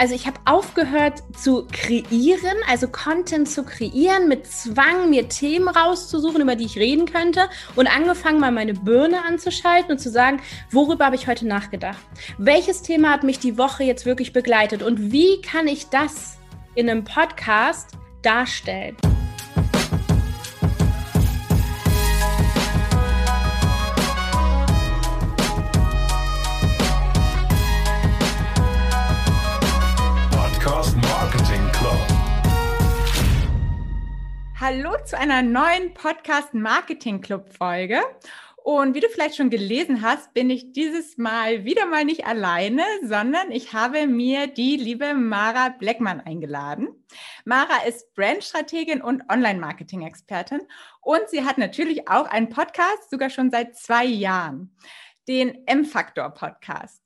Also ich habe aufgehört zu kreieren, also Content zu kreieren, mit Zwang mir Themen rauszusuchen, über die ich reden könnte und angefangen mal meine Birne anzuschalten und zu sagen, worüber habe ich heute nachgedacht? Welches Thema hat mich die Woche jetzt wirklich begleitet und wie kann ich das in einem Podcast darstellen? Hallo zu einer neuen Podcast Marketing Club Folge. Und wie du vielleicht schon gelesen hast, bin ich dieses Mal wieder mal nicht alleine, sondern ich habe mir die liebe Mara Bleckmann eingeladen. Mara ist Brandstrategin und Online-Marketing-Expertin und sie hat natürlich auch einen Podcast, sogar schon seit zwei Jahren, den M-Faktor-Podcast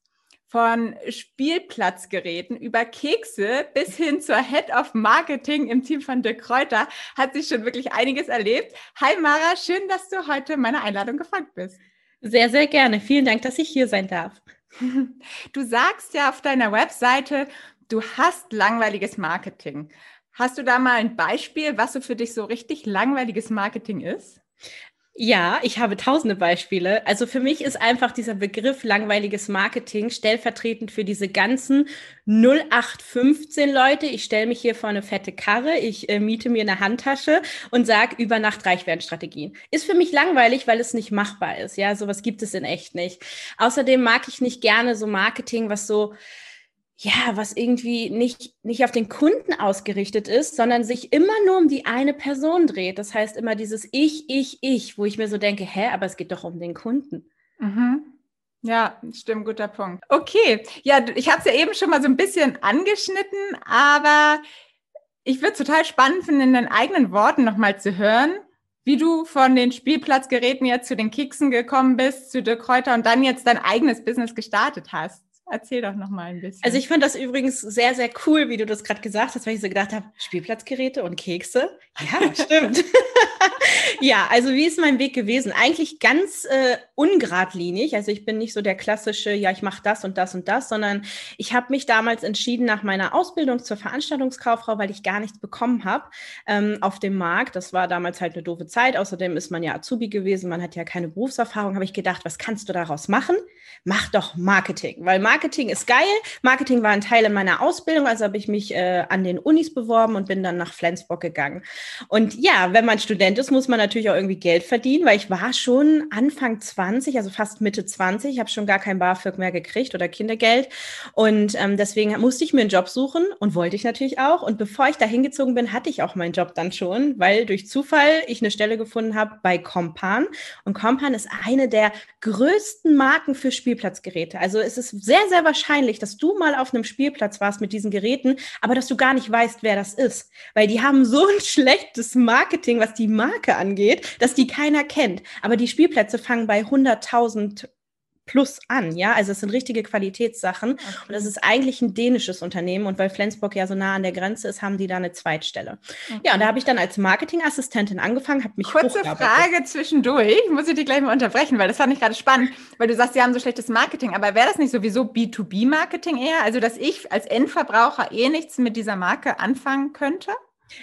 von Spielplatzgeräten über Kekse bis hin zur Head of Marketing im Team von De Kräuter hat sich schon wirklich einiges erlebt. Hi Mara, schön, dass du heute meiner Einladung gefolgt bist. Sehr, sehr gerne. Vielen Dank, dass ich hier sein darf. Du sagst ja auf deiner Webseite, du hast langweiliges Marketing. Hast du da mal ein Beispiel, was so für dich so richtig langweiliges Marketing ist? Ja, ich habe tausende Beispiele. Also für mich ist einfach dieser Begriff langweiliges Marketing stellvertretend für diese ganzen 0815 Leute. Ich stelle mich hier vor eine fette Karre, ich äh, miete mir eine Handtasche und sage über Nacht Reichwerdenstrategien. Ist für mich langweilig, weil es nicht machbar ist. Ja, sowas gibt es in echt nicht. Außerdem mag ich nicht gerne so Marketing, was so ja, was irgendwie nicht, nicht auf den Kunden ausgerichtet ist, sondern sich immer nur um die eine Person dreht. Das heißt immer dieses Ich, Ich, Ich, wo ich mir so denke, hä, aber es geht doch um den Kunden. Mhm. Ja, stimmt, guter Punkt. Okay, ja, ich habe es ja eben schon mal so ein bisschen angeschnitten, aber ich würde es total spannend finden, in deinen eigenen Worten nochmal zu hören, wie du von den Spielplatzgeräten jetzt zu den Keksen gekommen bist, zu der Kräuter und dann jetzt dein eigenes Business gestartet hast. Erzähl doch noch mal ein bisschen. Also ich fand das übrigens sehr, sehr cool, wie du das gerade gesagt hast, weil ich so gedacht habe, Spielplatzgeräte und Kekse. Ja, stimmt. ja, also wie ist mein Weg gewesen? Eigentlich ganz äh, ungradlinig. Also ich bin nicht so der klassische, ja, ich mache das und das und das, sondern ich habe mich damals entschieden nach meiner Ausbildung zur Veranstaltungskauffrau, weil ich gar nichts bekommen habe ähm, auf dem Markt. Das war damals halt eine doofe Zeit. Außerdem ist man ja Azubi gewesen, man hat ja keine Berufserfahrung. Habe ich gedacht, was kannst du daraus machen? Mach doch Marketing, weil Marketing Marketing ist geil. Marketing war ein Teil in meiner Ausbildung, also habe ich mich äh, an den Unis beworben und bin dann nach Flensburg gegangen. Und ja, wenn man Student ist, muss man natürlich auch irgendwie Geld verdienen, weil ich war schon Anfang 20, also fast Mitte 20, ich habe schon gar kein BAföG mehr gekriegt oder Kindergeld. Und ähm, deswegen musste ich mir einen Job suchen und wollte ich natürlich auch. Und bevor ich da hingezogen bin, hatte ich auch meinen Job dann schon, weil durch Zufall ich eine Stelle gefunden habe bei Compan. Und Compan ist eine der größten Marken für Spielplatzgeräte. Also es ist sehr sehr, sehr wahrscheinlich, dass du mal auf einem Spielplatz warst mit diesen Geräten, aber dass du gar nicht weißt, wer das ist. Weil die haben so ein schlechtes Marketing, was die Marke angeht, dass die keiner kennt. Aber die Spielplätze fangen bei 100.000 plus an, ja. Also es sind richtige Qualitätssachen. Okay. Und das ist eigentlich ein dänisches Unternehmen. Und weil Flensburg ja so nah an der Grenze ist, haben die da eine Zweitstelle. Okay. Ja, und da habe ich dann als Marketingassistentin angefangen, habe mich Kurze Frage zwischendurch, muss ich dich gleich mal unterbrechen, weil das fand ich gerade spannend, weil du sagst, sie haben so schlechtes Marketing. Aber wäre das nicht sowieso B2B-Marketing eher? Also, dass ich als Endverbraucher eh nichts mit dieser Marke anfangen könnte?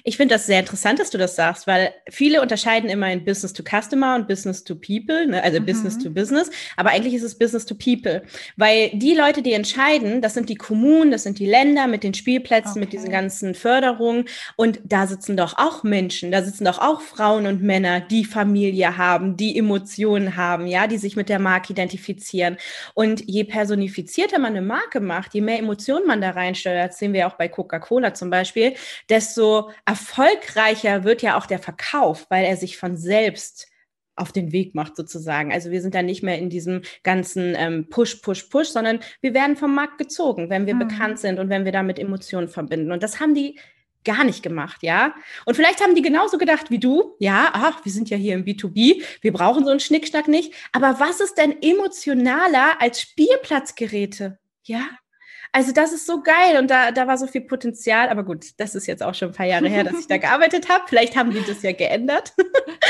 Ich finde das sehr interessant, dass du das sagst, weil viele unterscheiden immer in Business to Customer und Business to People, ne? also mhm. Business to Business, aber eigentlich ist es Business to People, weil die Leute, die entscheiden, das sind die Kommunen, das sind die Länder mit den Spielplätzen, okay. mit diesen ganzen Förderungen und da sitzen doch auch Menschen, da sitzen doch auch Frauen und Männer, die Familie haben, die Emotionen haben, ja, die sich mit der Marke identifizieren und je personifizierter man eine Marke macht, je mehr Emotionen man da reinsteuert, sehen wir auch bei Coca-Cola zum Beispiel, desto erfolgreicher wird ja auch der Verkauf, weil er sich von selbst auf den Weg macht sozusagen. Also wir sind dann nicht mehr in diesem ganzen ähm, Push, Push, Push, sondern wir werden vom Markt gezogen, wenn wir mhm. bekannt sind und wenn wir damit Emotionen verbinden. Und das haben die gar nicht gemacht, ja. Und vielleicht haben die genauso gedacht wie du, ja, ach, wir sind ja hier im B2B, wir brauchen so einen Schnickschnack nicht. Aber was ist denn emotionaler als Spielplatzgeräte? Ja, Also das ist so geil und da, da war so viel Potenzial. Aber gut, das ist jetzt auch schon ein paar Jahre her, dass ich da gearbeitet habe. Vielleicht haben die das ja geändert.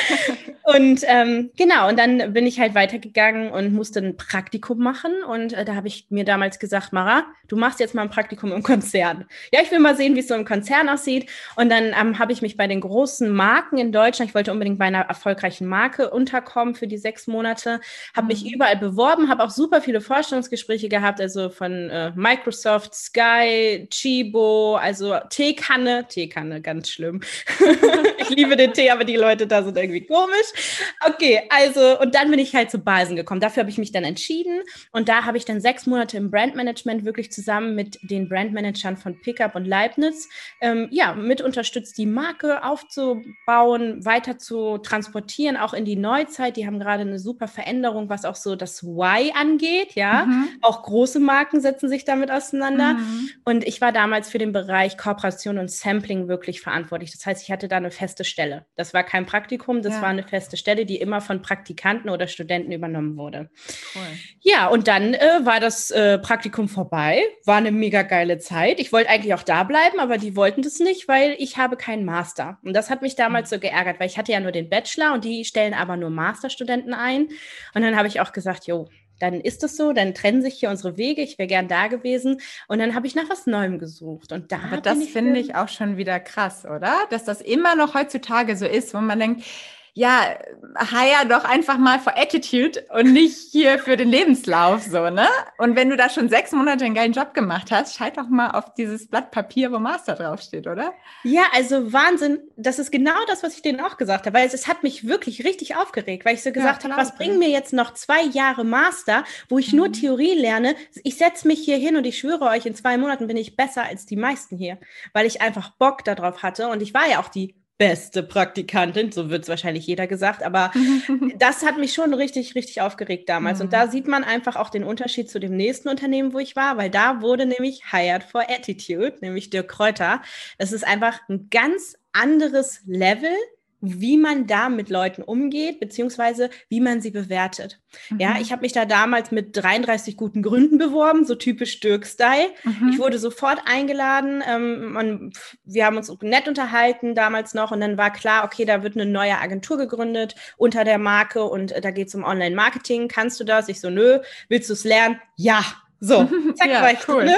und ähm, genau, und dann bin ich halt weitergegangen und musste ein Praktikum machen. Und äh, da habe ich mir damals gesagt, Mara, du machst jetzt mal ein Praktikum im Konzern. Ja, ich will mal sehen, wie es so im Konzern aussieht. Und dann ähm, habe ich mich bei den großen Marken in Deutschland, ich wollte unbedingt bei einer erfolgreichen Marke unterkommen für die sechs Monate, habe mhm. mich überall beworben, habe auch super viele Vorstellungsgespräche gehabt, also von äh, Microsoft, Sky, Chibo, also Teekanne, Teekanne, ganz schlimm. ich liebe den Tee, aber die Leute da sind irgendwie komisch. Okay, also, und dann bin ich halt zu Basen gekommen. Dafür habe ich mich dann entschieden und da habe ich dann sechs Monate im Brandmanagement wirklich zusammen mit den Brandmanagern von Pickup und Leibniz, ähm, ja, mit unterstützt, die Marke aufzubauen, weiter zu transportieren, auch in die Neuzeit. Die haben gerade eine super Veränderung, was auch so das Why angeht, ja. Mhm. Auch große Marken setzen sich damit auseinander. Mhm. Und ich war damals für den Bereich Kooperation und Sampling wirklich verantwortlich. Das heißt, ich hatte da eine feste Stelle. Das war kein Praktikum, das ja. war eine feste Stelle, die immer von Praktikanten oder Studenten übernommen wurde. Cool. Ja, und dann äh, war das äh, Praktikum vorbei, war eine mega geile Zeit. Ich wollte eigentlich auch da bleiben, aber die wollten das nicht, weil ich habe keinen Master. Und das hat mich damals mhm. so geärgert, weil ich hatte ja nur den Bachelor und die stellen aber nur Masterstudenten ein. Und dann habe ich auch gesagt, jo, dann ist es so, dann trennen sich hier unsere Wege. Ich wäre gern da gewesen. Und dann habe ich nach was Neuem gesucht. Und da Aber das finde ich auch schon wieder krass, oder? Dass das immer noch heutzutage so ist, wo man denkt, ja, hire doch einfach mal for Attitude und nicht hier für den Lebenslauf, so, ne? Und wenn du da schon sechs Monate einen geilen Job gemacht hast, schalt doch mal auf dieses Blatt Papier, wo Master draufsteht, oder? Ja, also Wahnsinn. Das ist genau das, was ich denen auch gesagt habe, weil es, es hat mich wirklich richtig aufgeregt, weil ich so gesagt ja, habe, was bringen mir jetzt noch zwei Jahre Master, wo ich mhm. nur Theorie lerne? Ich setze mich hier hin und ich schwöre euch, in zwei Monaten bin ich besser als die meisten hier, weil ich einfach Bock darauf hatte und ich war ja auch die beste Praktikantin, so wird es wahrscheinlich jeder gesagt, aber das hat mich schon richtig, richtig aufgeregt damals. Mhm. Und da sieht man einfach auch den Unterschied zu dem nächsten Unternehmen, wo ich war, weil da wurde nämlich Hired for Attitude, nämlich Dirk Kräuter. Das ist einfach ein ganz anderes Level wie man da mit Leuten umgeht, beziehungsweise wie man sie bewertet. Mhm. Ja, ich habe mich da damals mit 33 guten Gründen beworben, so typisch Dirk-Style. Mhm. Ich wurde sofort eingeladen. Ähm, man, wir haben uns nett unterhalten damals noch und dann war klar, okay, da wird eine neue Agentur gegründet unter der Marke und äh, da geht es um Online-Marketing. Kannst du das? Ich so, nö. Willst du es lernen? Ja. So, zack, ja, war ich cool. drin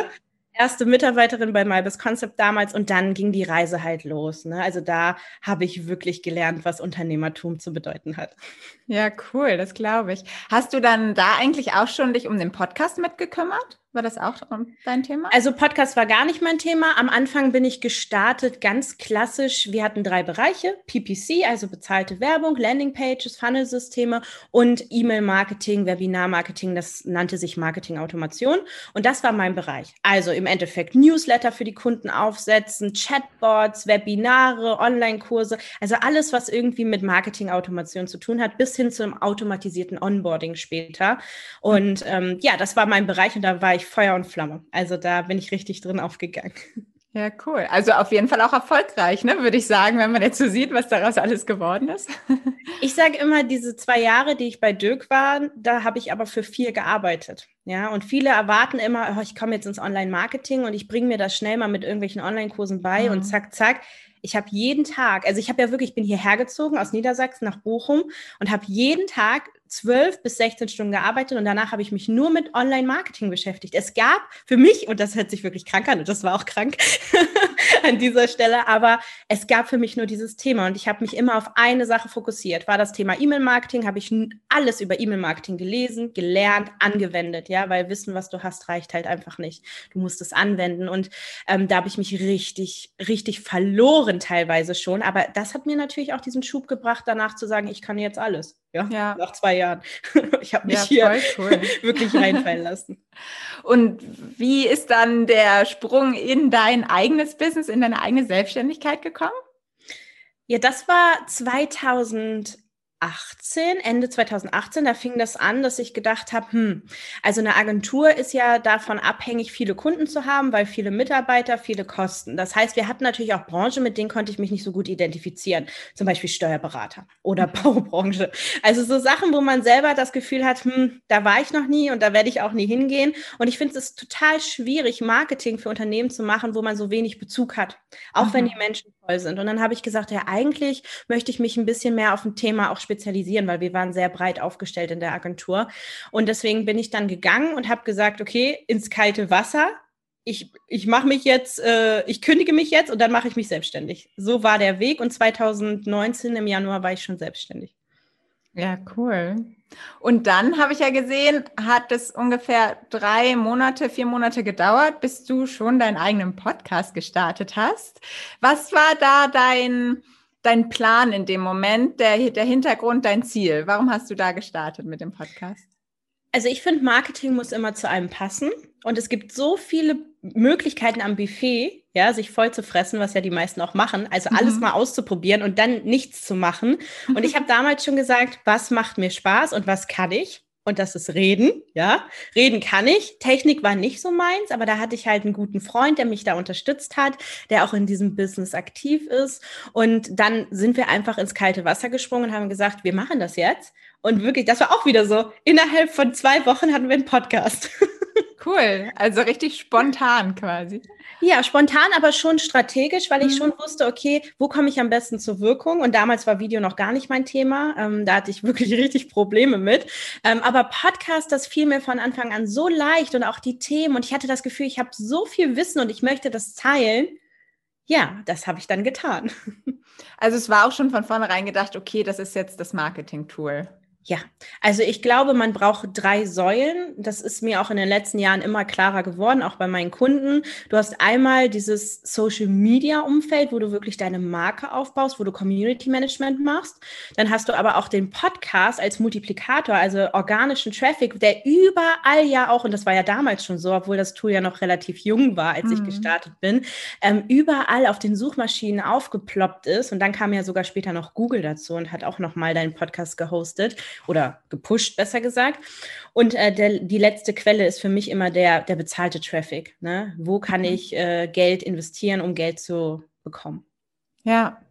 erste Mitarbeiterin bei MyBus Concept damals und dann ging die Reise halt los. Ne? Also da habe ich wirklich gelernt, was Unternehmertum zu bedeuten hat. Ja, cool, das glaube ich. Hast du dann da eigentlich auch schon dich um den Podcast mitgekümmert? War das auch dein Thema? Also Podcast war gar nicht mein Thema. Am Anfang bin ich gestartet ganz klassisch. Wir hatten drei Bereiche: PPC, also bezahlte Werbung, Landingpages, Funnelsysteme und E-Mail-Marketing, Webinar-Marketing. Das nannte sich Marketing-Automation. Und das war mein Bereich. Also im Endeffekt Newsletter für die Kunden aufsetzen, Chatbots, Webinare, Online-Kurse. Also alles, was irgendwie mit Marketing-Automation zu tun hat, bis hin zum automatisierten Onboarding später. Und ähm, ja, das war mein Bereich und da war ich ich Feuer und Flamme. Also da bin ich richtig drin aufgegangen. Ja, cool. Also auf jeden Fall auch erfolgreich, ne, würde ich sagen, wenn man jetzt so sieht, was daraus alles geworden ist. Ich sage immer, diese zwei Jahre, die ich bei Dirk war, da habe ich aber für viel gearbeitet. Ja, und viele erwarten immer, oh, ich komme jetzt ins Online-Marketing und ich bringe mir das schnell mal mit irgendwelchen Online-Kursen bei mhm. und zack, zack. Ich habe jeden Tag, also ich habe ja wirklich, ich bin hierher gezogen aus Niedersachsen nach Bochum und habe jeden Tag zwölf bis 16 Stunden gearbeitet und danach habe ich mich nur mit Online-Marketing beschäftigt. Es gab für mich, und das hört sich wirklich krank an, und das war auch krank an dieser Stelle, aber es gab für mich nur dieses Thema und ich habe mich immer auf eine Sache fokussiert. War das Thema E-Mail-Marketing, habe ich alles über E-Mail-Marketing gelesen, gelernt, angewendet, ja, weil Wissen, was du hast, reicht halt einfach nicht. Du musst es anwenden und ähm, da habe ich mich richtig, richtig verloren teilweise schon, aber das hat mir natürlich auch diesen Schub gebracht, danach zu sagen, ich kann jetzt alles. Ja, ja. nach zwei Jahren. Ich habe mich ja, hier cool. wirklich reinfallen lassen. Und wie ist dann der Sprung in dein eigenes Business, in deine eigene Selbstständigkeit gekommen? Ja, das war 2018 2018, Ende 2018, da fing das an, dass ich gedacht habe, hm, also eine Agentur ist ja davon abhängig, viele Kunden zu haben, weil viele Mitarbeiter, viele Kosten. Das heißt, wir hatten natürlich auch Branchen, mit denen konnte ich mich nicht so gut identifizieren, zum Beispiel Steuerberater oder. Baubranche. Also so Sachen, wo man selber das Gefühl hat, hm, da war ich noch nie und da werde ich auch nie hingehen. Und ich finde es total schwierig, Marketing für Unternehmen zu machen, wo man so wenig Bezug hat, auch mhm. wenn die Menschen toll sind. Und dann habe ich gesagt, ja, eigentlich möchte ich mich ein bisschen mehr auf ein Thema auch spezialisieren, weil wir waren sehr breit aufgestellt in der Agentur. Und deswegen bin ich dann gegangen und habe gesagt, okay, ins kalte Wasser. Ich, ich mache mich jetzt, äh, ich kündige mich jetzt und dann mache ich mich selbstständig. So war der Weg und 2019 im Januar war ich schon selbstständig. Ja, cool. Und dann habe ich ja gesehen, hat es ungefähr drei Monate, vier Monate gedauert, bis du schon deinen eigenen Podcast gestartet hast. Was war da dein, dein Plan in dem Moment, der, der Hintergrund, dein Ziel? Warum hast du da gestartet mit dem Podcast? Also ich finde, Marketing muss immer zu einem passen. Und es gibt so viele Möglichkeiten am Buffet, ja, sich voll zu fressen, was ja die meisten auch machen. Also mhm. alles mal auszuprobieren und dann nichts zu machen. Und ich habe damals schon gesagt, was macht mir Spaß und was kann ich? Und das ist Reden, ja. Reden kann ich. Technik war nicht so meins, aber da hatte ich halt einen guten Freund, der mich da unterstützt hat, der auch in diesem Business aktiv ist. Und dann sind wir einfach ins kalte Wasser gesprungen und haben gesagt, wir machen das jetzt. Und wirklich, das war auch wieder so. Innerhalb von zwei Wochen hatten wir einen Podcast. Cool, also richtig spontan quasi. Ja, spontan, aber schon strategisch, weil ich mhm. schon wusste, okay, wo komme ich am besten zur Wirkung? Und damals war Video noch gar nicht mein Thema. Ähm, da hatte ich wirklich richtig Probleme mit. Ähm, aber Podcast, das fiel mir von Anfang an so leicht und auch die Themen. Und ich hatte das Gefühl, ich habe so viel Wissen und ich möchte das teilen. Ja, das habe ich dann getan. Also es war auch schon von vornherein gedacht, okay, das ist jetzt das Marketing-Tool. Ja, also ich glaube, man braucht drei Säulen. Das ist mir auch in den letzten Jahren immer klarer geworden, auch bei meinen Kunden. Du hast einmal dieses Social Media Umfeld, wo du wirklich deine Marke aufbaust, wo du Community Management machst. Dann hast du aber auch den Podcast als Multiplikator, also organischen Traffic, der überall ja auch, und das war ja damals schon so, obwohl das Tool ja noch relativ jung war, als mhm. ich gestartet bin, ähm, überall auf den Suchmaschinen aufgeploppt ist. Und dann kam ja sogar später noch Google dazu und hat auch nochmal deinen Podcast gehostet oder gepusht, besser gesagt. Und äh, der, die letzte Quelle ist für mich immer der, der bezahlte Traffic. Ne? Wo kann mhm. ich äh, Geld investieren, um Geld zu bekommen? Ja.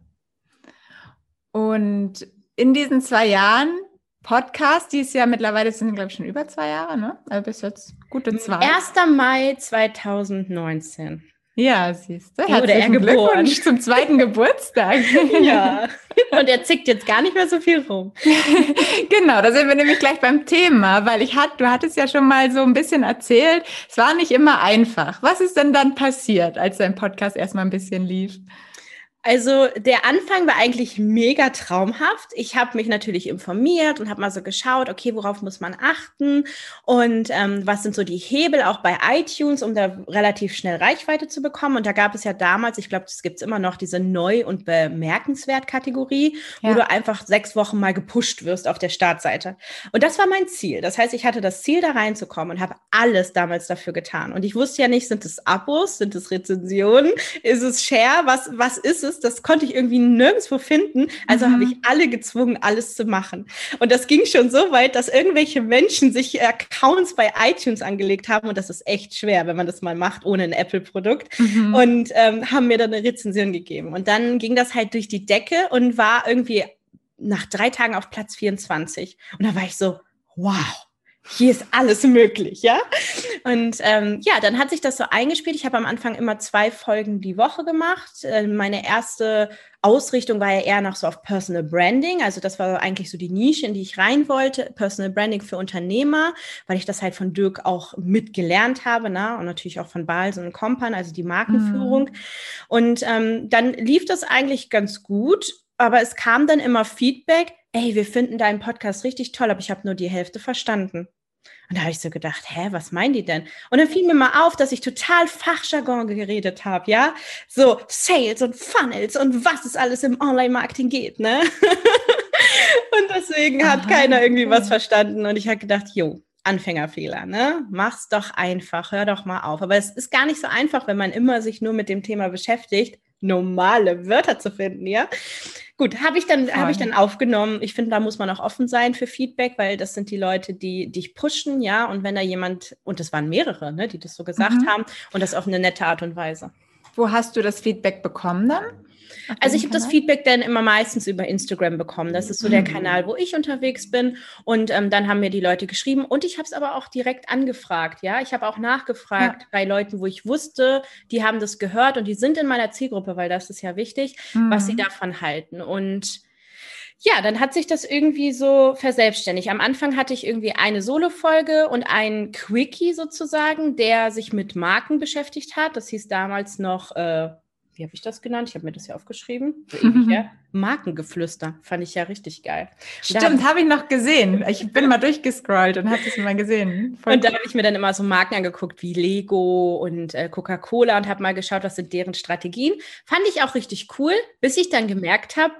Und in diesen zwei Jahren Podcast, die ist ja mittlerweile sind, glaube ich, schon über zwei Jahre, ne? Also bis jetzt gute zwei. 1. Mai 2019. Ja, siehst du. Er geboren. zum zweiten Geburtstag. ja. Und er zickt jetzt gar nicht mehr so viel rum. genau, da sind wir nämlich gleich beim Thema, weil ich hat, du hattest ja schon mal so ein bisschen erzählt, es war nicht immer einfach. Was ist denn dann passiert, als dein Podcast erstmal ein bisschen lief? Also der Anfang war eigentlich mega traumhaft. Ich habe mich natürlich informiert und habe mal so geschaut, okay, worauf muss man achten und ähm, was sind so die Hebel auch bei iTunes, um da relativ schnell Reichweite zu bekommen. Und da gab es ja damals, ich glaube, das gibt es immer noch, diese Neu- und Bemerkenswert-Kategorie, ja. wo du einfach sechs Wochen mal gepusht wirst auf der Startseite. Und das war mein Ziel. Das heißt, ich hatte das Ziel, da reinzukommen und habe alles damals dafür getan. Und ich wusste ja nicht, sind es Abos, sind es Rezensionen, ist es Share, was, was ist es? Ist, das konnte ich irgendwie nirgendwo finden. Also mhm. habe ich alle gezwungen, alles zu machen. Und das ging schon so weit, dass irgendwelche Menschen sich Accounts bei iTunes angelegt haben. Und das ist echt schwer, wenn man das mal macht, ohne ein Apple-Produkt. Mhm. Und ähm, haben mir dann eine Rezension gegeben. Und dann ging das halt durch die Decke und war irgendwie nach drei Tagen auf Platz 24. Und da war ich so, wow hier ist alles möglich, ja. Und ähm, ja, dann hat sich das so eingespielt. Ich habe am Anfang immer zwei Folgen die Woche gemacht. Äh, meine erste Ausrichtung war ja eher nach so auf Personal Branding. Also das war eigentlich so die Nische, in die ich rein wollte. Personal Branding für Unternehmer, weil ich das halt von Dirk auch mitgelernt habe, ne? und natürlich auch von Balsen und Kompan, also die Markenführung. Mhm. Und ähm, dann lief das eigentlich ganz gut, aber es kam dann immer Feedback, ey, wir finden deinen Podcast richtig toll, aber ich habe nur die Hälfte verstanden. Und da habe ich so gedacht, hä, was meinen die denn? Und dann fiel mir mal auf, dass ich total Fachjargon geredet habe, ja? So Sales und Funnels und was es alles im Online-Marketing geht, ne? und deswegen Aha, hat keiner irgendwie was verstanden. Und ich habe gedacht, jo, Anfängerfehler, ne? Mach's doch einfach, hör doch mal auf. Aber es ist gar nicht so einfach, wenn man immer sich nur mit dem Thema beschäftigt, normale Wörter zu finden, ja? Gut, habe ich dann habe ich dann aufgenommen. Ich finde, da muss man auch offen sein für Feedback, weil das sind die Leute, die dich pushen, ja. Und wenn da jemand und das waren mehrere, ne, die das so gesagt mhm. haben und das auf eine nette Art und Weise. Wo hast du das Feedback bekommen dann? Also ich habe das Feedback dann immer meistens über Instagram bekommen. Das ist so der mhm. Kanal, wo ich unterwegs bin. Und ähm, dann haben mir die Leute geschrieben. Und ich habe es aber auch direkt angefragt. Ja, ich habe auch nachgefragt ja. bei Leuten, wo ich wusste, die haben das gehört und die sind in meiner Zielgruppe, weil das ist ja wichtig, mhm. was sie mhm. davon halten. Und ja, dann hat sich das irgendwie so verselbstständigt. Am Anfang hatte ich irgendwie eine Solo-Folge und ein Quickie sozusagen, der sich mit Marken beschäftigt hat. Das hieß damals noch äh, wie habe ich das genannt? Ich habe mir das ja aufgeschrieben. So ewig, ja? Markengeflüster. Fand ich ja richtig geil. Stimmt, habe ich noch gesehen. Ich bin mal durchgescrollt und habe das mal gesehen. Voll und da habe ich mir dann immer so Marken angeguckt wie Lego und äh, Coca-Cola und habe mal geschaut, was sind deren Strategien. Fand ich auch richtig cool, bis ich dann gemerkt habe,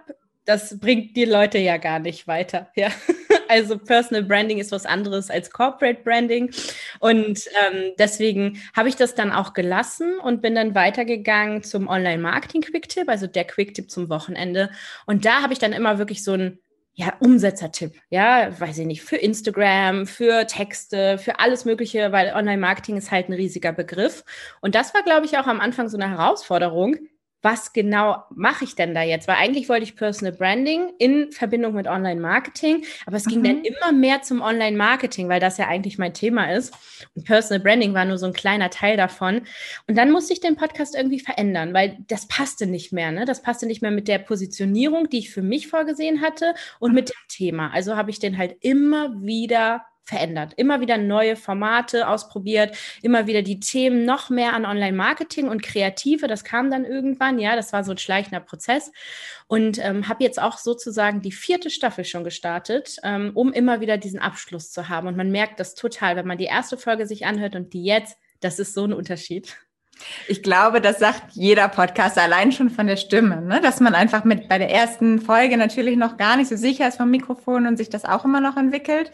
das bringt die Leute ja gar nicht weiter. Ja. Also Personal Branding ist was anderes als Corporate Branding. Und ähm, deswegen habe ich das dann auch gelassen und bin dann weitergegangen zum Online-Marketing-Quick-Tipp, also der Quick-Tipp zum Wochenende. Und da habe ich dann immer wirklich so ein ja, Umsetzertipp, ja, weiß ich nicht, für Instagram, für Texte, für alles Mögliche, weil Online-Marketing ist halt ein riesiger Begriff. Und das war, glaube ich, auch am Anfang so eine Herausforderung, was genau mache ich denn da jetzt? Weil eigentlich wollte ich Personal Branding in Verbindung mit Online-Marketing, aber es ging mhm. dann immer mehr zum Online-Marketing, weil das ja eigentlich mein Thema ist. Und Personal Branding war nur so ein kleiner Teil davon. Und dann musste ich den Podcast irgendwie verändern, weil das passte nicht mehr. Ne? Das passte nicht mehr mit der Positionierung, die ich für mich vorgesehen hatte und mit dem Thema. Also habe ich den halt immer wieder verändert. Immer wieder neue Formate ausprobiert, immer wieder die Themen noch mehr an Online-Marketing und Kreative. Das kam dann irgendwann, ja, das war so ein schleichender Prozess. Und ähm, habe jetzt auch sozusagen die vierte Staffel schon gestartet, ähm, um immer wieder diesen Abschluss zu haben. Und man merkt das total, wenn man die erste Folge sich anhört und die jetzt, das ist so ein Unterschied. Ich glaube, das sagt jeder Podcast allein schon von der Stimme, ne? dass man einfach mit bei der ersten Folge natürlich noch gar nicht so sicher ist vom Mikrofon und sich das auch immer noch entwickelt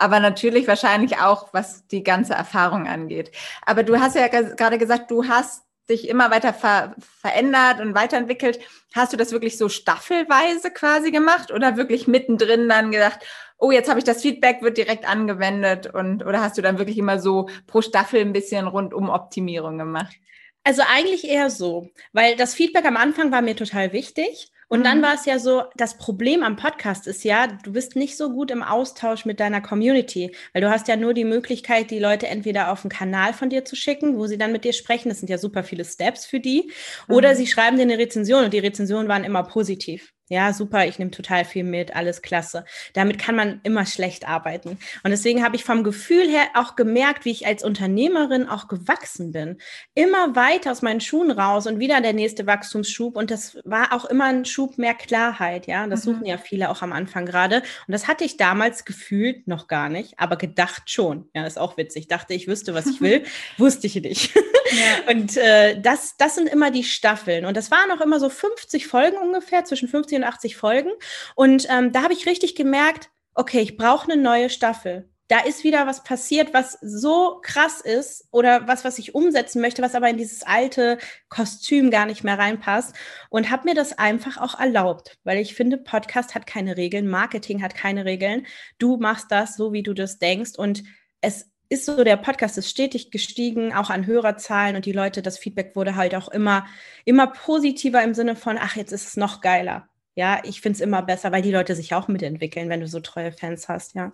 aber natürlich wahrscheinlich auch, was die ganze Erfahrung angeht. Aber du hast ja gerade gesagt, du hast dich immer weiter ver verändert und weiterentwickelt. Hast du das wirklich so staffelweise quasi gemacht oder wirklich mittendrin dann gedacht, oh, jetzt habe ich das Feedback, wird direkt angewendet und oder hast du dann wirklich immer so pro Staffel ein bisschen rundum Optimierung gemacht? Also eigentlich eher so, weil das Feedback am Anfang war mir total wichtig und dann mhm. war es ja so, das Problem am Podcast ist ja, du bist nicht so gut im Austausch mit deiner Community, weil du hast ja nur die Möglichkeit, die Leute entweder auf einen Kanal von dir zu schicken, wo sie dann mit dir sprechen. Das sind ja super viele Steps für die. Oder mhm. sie schreiben dir eine Rezension und die Rezensionen waren immer positiv. Ja, super, ich nehme total viel mit, alles klasse. Damit kann man immer schlecht arbeiten. Und deswegen habe ich vom Gefühl her auch gemerkt, wie ich als Unternehmerin auch gewachsen bin. Immer weiter aus meinen Schuhen raus und wieder der nächste Wachstumsschub. Und das war auch immer ein Schub mehr Klarheit. Ja, das mhm. suchen ja viele auch am Anfang gerade. Und das hatte ich damals gefühlt noch gar nicht, aber gedacht schon. Ja, ist auch witzig. Ich dachte, ich wüsste, was ich will, wusste ich nicht. Ja. Und äh, das, das sind immer die Staffeln. Und das waren auch immer so 50 Folgen ungefähr, zwischen 50 und 84 Folgen. Und ähm, da habe ich richtig gemerkt, okay, ich brauche eine neue Staffel. Da ist wieder was passiert, was so krass ist oder was, was ich umsetzen möchte, was aber in dieses alte Kostüm gar nicht mehr reinpasst und habe mir das einfach auch erlaubt, weil ich finde, Podcast hat keine Regeln, Marketing hat keine Regeln. Du machst das so, wie du das denkst und es ist so, der Podcast ist stetig gestiegen, auch an Hörerzahlen und die Leute, das Feedback wurde halt auch immer, immer positiver im Sinne von, ach, jetzt ist es noch geiler. Ja, ich finde es immer besser, weil die Leute sich auch mitentwickeln, wenn du so treue Fans hast, ja.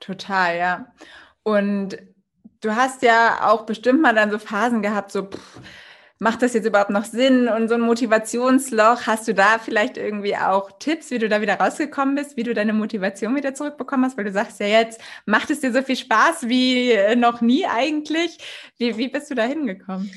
Total, ja. Und du hast ja auch bestimmt mal dann so Phasen gehabt, so, pff, macht das jetzt überhaupt noch Sinn? Und so ein Motivationsloch, hast du da vielleicht irgendwie auch Tipps, wie du da wieder rausgekommen bist, wie du deine Motivation wieder zurückbekommen hast? Weil du sagst ja jetzt, macht es dir so viel Spaß wie noch nie eigentlich? Wie, wie bist du da hingekommen?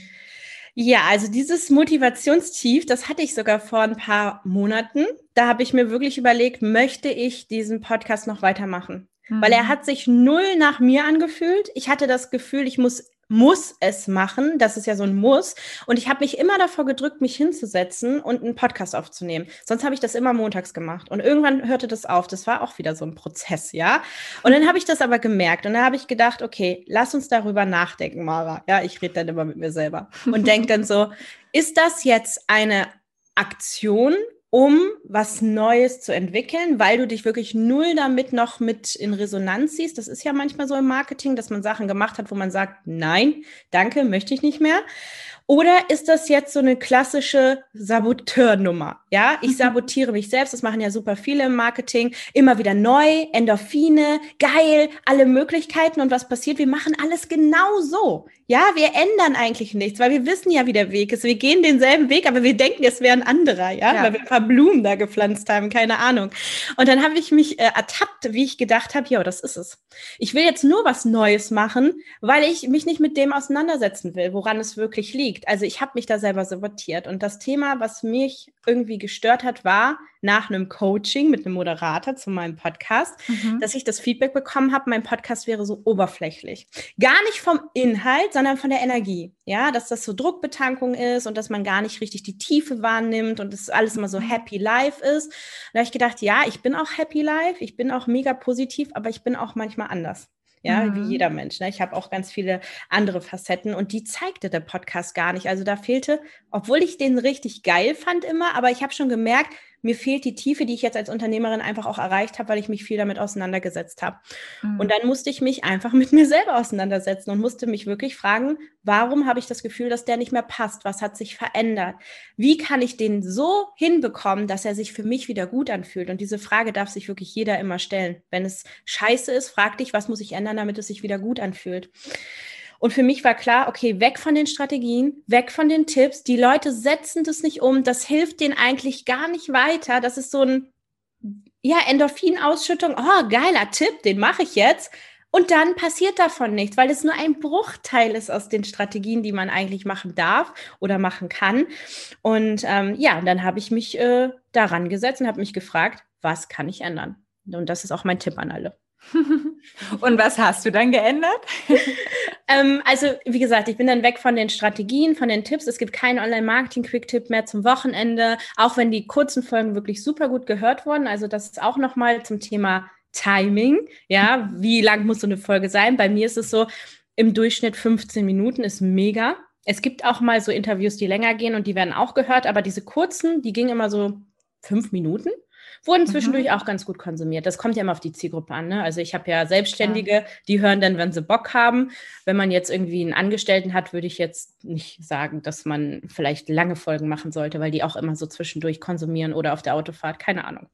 Ja, also dieses Motivationstief, das hatte ich sogar vor ein paar Monaten. Da habe ich mir wirklich überlegt, möchte ich diesen Podcast noch weitermachen? Mhm. Weil er mhm. hat sich null nach mir angefühlt. Ich hatte das Gefühl, ich muss muss es machen. Das ist ja so ein Muss. Und ich habe mich immer davor gedrückt, mich hinzusetzen und einen Podcast aufzunehmen. Sonst habe ich das immer montags gemacht. Und irgendwann hörte das auf. Das war auch wieder so ein Prozess, ja. Und dann habe ich das aber gemerkt. Und dann habe ich gedacht, okay, lass uns darüber nachdenken, Mara. Ja, ich rede dann immer mit mir selber. Und denke dann so, ist das jetzt eine Aktion um was Neues zu entwickeln, weil du dich wirklich null damit noch mit in Resonanz siehst. Das ist ja manchmal so im Marketing, dass man Sachen gemacht hat, wo man sagt, nein, danke, möchte ich nicht mehr. Oder ist das jetzt so eine klassische Saboteurnummer? Ja, ich mhm. sabotiere mich selbst. Das machen ja super viele im Marketing. Immer wieder neu, Endorphine, geil, alle Möglichkeiten. Und was passiert? Wir machen alles genau so. Ja, wir ändern eigentlich nichts, weil wir wissen ja, wie der Weg ist. Wir gehen denselben Weg, aber wir denken, es wäre ein anderer. Ja, ja. weil wir ein paar Blumen da gepflanzt haben. Keine Ahnung. Und dann habe ich mich äh, ertappt, wie ich gedacht habe, ja, das ist es. Ich will jetzt nur was Neues machen, weil ich mich nicht mit dem auseinandersetzen will, woran es wirklich liegt liegt. Also ich habe mich da selber sabotiert. Und das Thema, was mich irgendwie gestört hat, war nach einem Coaching mit einem Moderator zu meinem Podcast, mhm. dass ich das Feedback bekommen habe, mein Podcast wäre so oberflächlich. Gar nicht vom Inhalt, sondern von der Energie. Ja, dass das so Druckbetankung ist und dass man gar nicht richtig die Tiefe wahrnimmt und es alles immer so mhm. happy life ist. da habe ich gedacht, ja, ich bin auch happy life, ich bin auch mega positiv, aber ich bin auch manchmal anders ja, mhm. wie jeder Mensch. Ne? Ich habe auch ganz viele andere Facetten und die zeigte der Podcast gar nicht. Also da fehlte, obwohl ich den richtig geil fand immer, aber ich habe schon gemerkt, mir fehlt die Tiefe, die ich jetzt als Unternehmerin einfach auch erreicht habe, weil ich mich viel damit auseinandergesetzt habe. Mhm. Und dann musste ich mich einfach mit mir selber auseinandersetzen und musste mich wirklich fragen, warum habe ich das Gefühl, dass der nicht mehr passt? Was hat sich verändert? Wie kann ich den so hinbekommen, dass er sich für mich wieder gut anfühlt? Und diese Frage darf sich wirklich jeder immer stellen. Wenn es scheiße ist, frag dich, was muss ich ändern, damit es sich wieder gut anfühlt? Und für mich war klar, okay, weg von den Strategien, weg von den Tipps. Die Leute setzen das nicht um. Das hilft denen eigentlich gar nicht weiter. Das ist so ein, ja, Endorphinausschüttung. Oh, geiler Tipp, den mache ich jetzt. Und dann passiert davon nichts, weil es nur ein Bruchteil ist aus den Strategien, die man eigentlich machen darf oder machen kann. Und ähm, ja, dann habe ich mich äh, daran gesetzt und habe mich gefragt, was kann ich ändern? Und das ist auch mein Tipp an alle. Und was hast du dann geändert? ähm, also, wie gesagt, ich bin dann weg von den Strategien, von den Tipps. Es gibt keinen Online-Marketing-Quick-Tipp mehr zum Wochenende, auch wenn die kurzen Folgen wirklich super gut gehört wurden. Also, das ist auch nochmal zum Thema Timing. Ja, wie lang muss so eine Folge sein? Bei mir ist es so, im Durchschnitt 15 Minuten ist mega. Es gibt auch mal so Interviews, die länger gehen und die werden auch gehört, aber diese kurzen, die gingen immer so fünf Minuten wurden zwischendurch mhm. auch ganz gut konsumiert. Das kommt ja immer auf die Zielgruppe an. Ne? Also ich habe ja Selbstständige, ja. die hören dann, wenn sie Bock haben. Wenn man jetzt irgendwie einen Angestellten hat, würde ich jetzt nicht sagen, dass man vielleicht lange Folgen machen sollte, weil die auch immer so zwischendurch konsumieren oder auf der Autofahrt, keine Ahnung.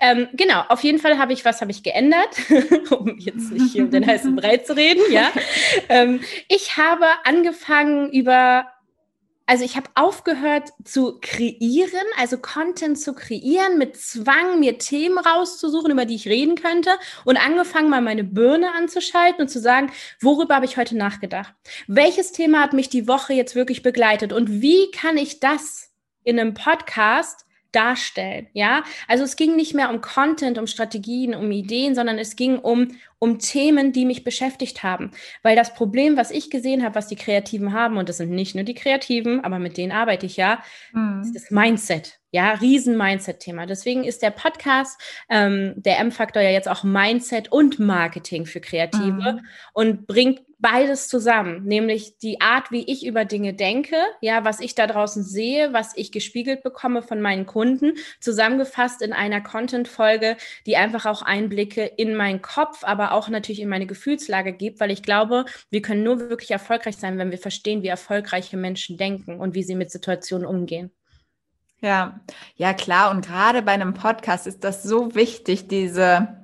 Ähm, genau, auf jeden Fall habe ich, was habe ich geändert, um jetzt nicht hier um den heißen Brei zu reden, ja. Ähm, ich habe angefangen über also ich habe aufgehört zu kreieren, also Content zu kreieren, mit Zwang mir Themen rauszusuchen, über die ich reden könnte und angefangen mal meine Birne anzuschalten und zu sagen, worüber habe ich heute nachgedacht? Welches Thema hat mich die Woche jetzt wirklich begleitet und wie kann ich das in einem Podcast darstellen, ja? Also es ging nicht mehr um Content, um Strategien, um Ideen, sondern es ging um um Themen, die mich beschäftigt haben. Weil das Problem, was ich gesehen habe, was die Kreativen haben, und das sind nicht nur die Kreativen, aber mit denen arbeite ich ja, mhm. ist das Mindset. Ja, Riesen-Mindset-Thema. Deswegen ist der Podcast, ähm, der M-Faktor ja jetzt auch Mindset und Marketing für Kreative mhm. und bringt beides zusammen, nämlich die Art, wie ich über Dinge denke, ja, was ich da draußen sehe, was ich gespiegelt bekomme von meinen Kunden, zusammengefasst in einer Content-Folge, die einfach auch Einblicke in meinen Kopf, aber auch natürlich in meine Gefühlslage gibt, weil ich glaube, wir können nur wirklich erfolgreich sein, wenn wir verstehen, wie erfolgreiche Menschen denken und wie sie mit Situationen umgehen. Ja, ja klar. Und gerade bei einem Podcast ist das so wichtig, diese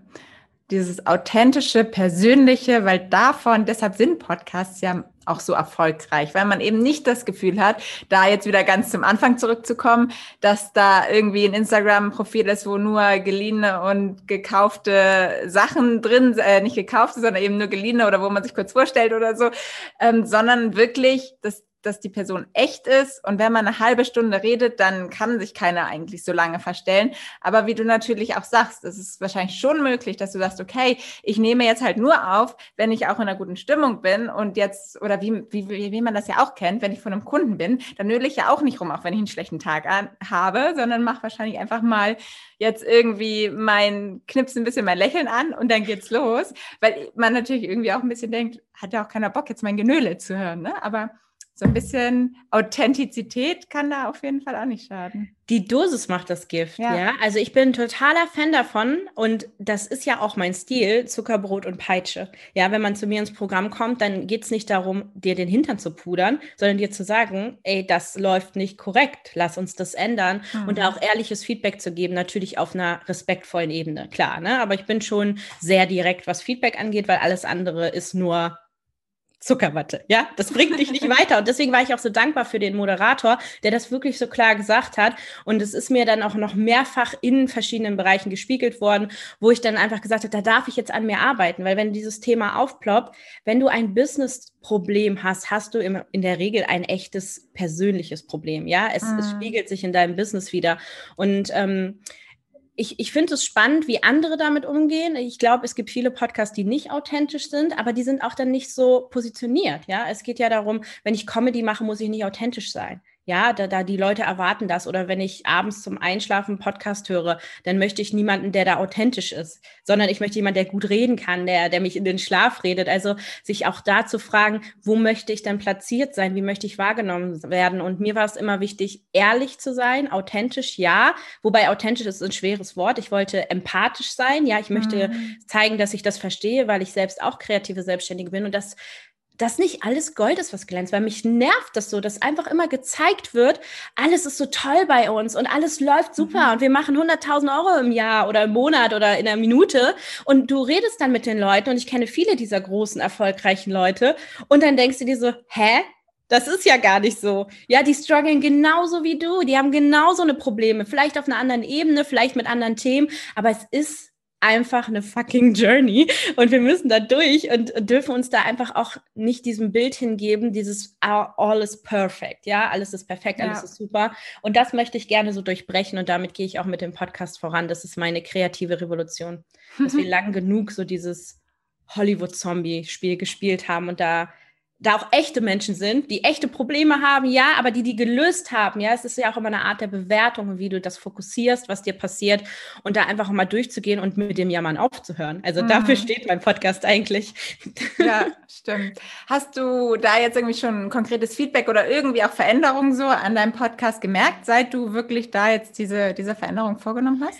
dieses authentische, persönliche, weil davon, deshalb sind Podcasts ja auch so erfolgreich, weil man eben nicht das Gefühl hat, da jetzt wieder ganz zum Anfang zurückzukommen, dass da irgendwie ein Instagram-Profil ist, wo nur geliehene und gekaufte Sachen drin, äh, nicht gekaufte, sondern eben nur geliehene oder wo man sich kurz vorstellt oder so, ähm, sondern wirklich das dass die Person echt ist. Und wenn man eine halbe Stunde redet, dann kann sich keiner eigentlich so lange verstellen. Aber wie du natürlich auch sagst, es ist wahrscheinlich schon möglich, dass du sagst, okay, ich nehme jetzt halt nur auf, wenn ich auch in einer guten Stimmung bin und jetzt, oder wie, wie, wie man das ja auch kennt, wenn ich von einem Kunden bin, dann nöle ich ja auch nicht rum, auch wenn ich einen schlechten Tag an, habe, sondern mache wahrscheinlich einfach mal jetzt irgendwie mein, knips ein bisschen mein Lächeln an und dann geht's los, weil man natürlich irgendwie auch ein bisschen denkt, hat ja auch keiner Bock, jetzt mein Genöle zu hören, ne? Aber so ein bisschen Authentizität kann da auf jeden Fall auch nicht schaden. Die Dosis macht das Gift, ja. ja. Also ich bin totaler Fan davon und das ist ja auch mein Stil, Zuckerbrot und Peitsche. Ja, wenn man zu mir ins Programm kommt, dann geht es nicht darum, dir den Hintern zu pudern, sondern dir zu sagen, ey, das läuft nicht korrekt, lass uns das ändern mhm. und da auch ehrliches Feedback zu geben, natürlich auf einer respektvollen Ebene, klar, ne? Aber ich bin schon sehr direkt, was Feedback angeht, weil alles andere ist nur Zuckerwatte. Ja, das bringt dich nicht weiter. Und deswegen war ich auch so dankbar für den Moderator, der das wirklich so klar gesagt hat. Und es ist mir dann auch noch mehrfach in verschiedenen Bereichen gespiegelt worden, wo ich dann einfach gesagt habe, da darf ich jetzt an mir arbeiten. Weil wenn dieses Thema aufploppt, wenn du ein Business-Problem hast, hast du in der Regel ein echtes persönliches Problem. Ja, es, mhm. es spiegelt sich in deinem Business wieder. Und ähm, ich, ich finde es spannend, wie andere damit umgehen. Ich glaube, es gibt viele Podcasts, die nicht authentisch sind, aber die sind auch dann nicht so positioniert. Ja, es geht ja darum, wenn ich Comedy mache, muss ich nicht authentisch sein. Ja, da, da die Leute erwarten das. Oder wenn ich abends zum Einschlafen Podcast höre, dann möchte ich niemanden, der da authentisch ist, sondern ich möchte jemanden, der gut reden kann, der, der mich in den Schlaf redet. Also sich auch da zu fragen, wo möchte ich dann platziert sein? Wie möchte ich wahrgenommen werden? Und mir war es immer wichtig, ehrlich zu sein, authentisch, ja. Wobei authentisch ist ein schweres Wort. Ich wollte empathisch sein. Ja, ich möchte mhm. zeigen, dass ich das verstehe, weil ich selbst auch kreative Selbstständige bin. Und das dass nicht alles Gold ist, was glänzt, weil mich nervt das so, dass einfach immer gezeigt wird, alles ist so toll bei uns und alles läuft super mhm. und wir machen 100.000 Euro im Jahr oder im Monat oder in einer Minute und du redest dann mit den Leuten und ich kenne viele dieser großen, erfolgreichen Leute und dann denkst du dir so, hä? Das ist ja gar nicht so. Ja, die strugglen genauso wie du. Die haben genauso eine Probleme. Vielleicht auf einer anderen Ebene, vielleicht mit anderen Themen. Aber es ist einfach eine fucking Journey und wir müssen da durch und dürfen uns da einfach auch nicht diesem Bild hingeben, dieses all is perfect, ja, alles ist perfekt, alles ja. ist super und das möchte ich gerne so durchbrechen und damit gehe ich auch mit dem Podcast voran. Das ist meine kreative Revolution, dass wir lang genug so dieses Hollywood-Zombie-Spiel gespielt haben und da da auch echte Menschen sind, die echte Probleme haben, ja, aber die die gelöst haben, ja. Es ist ja auch immer eine Art der Bewertung, wie du das fokussierst, was dir passiert und da einfach mal durchzugehen und mit dem Jammern aufzuhören. Also mhm. dafür steht mein Podcast eigentlich. Ja, stimmt. Hast du da jetzt irgendwie schon ein konkretes Feedback oder irgendwie auch Veränderungen so an deinem Podcast gemerkt, seit du wirklich da jetzt diese, diese Veränderung vorgenommen hast?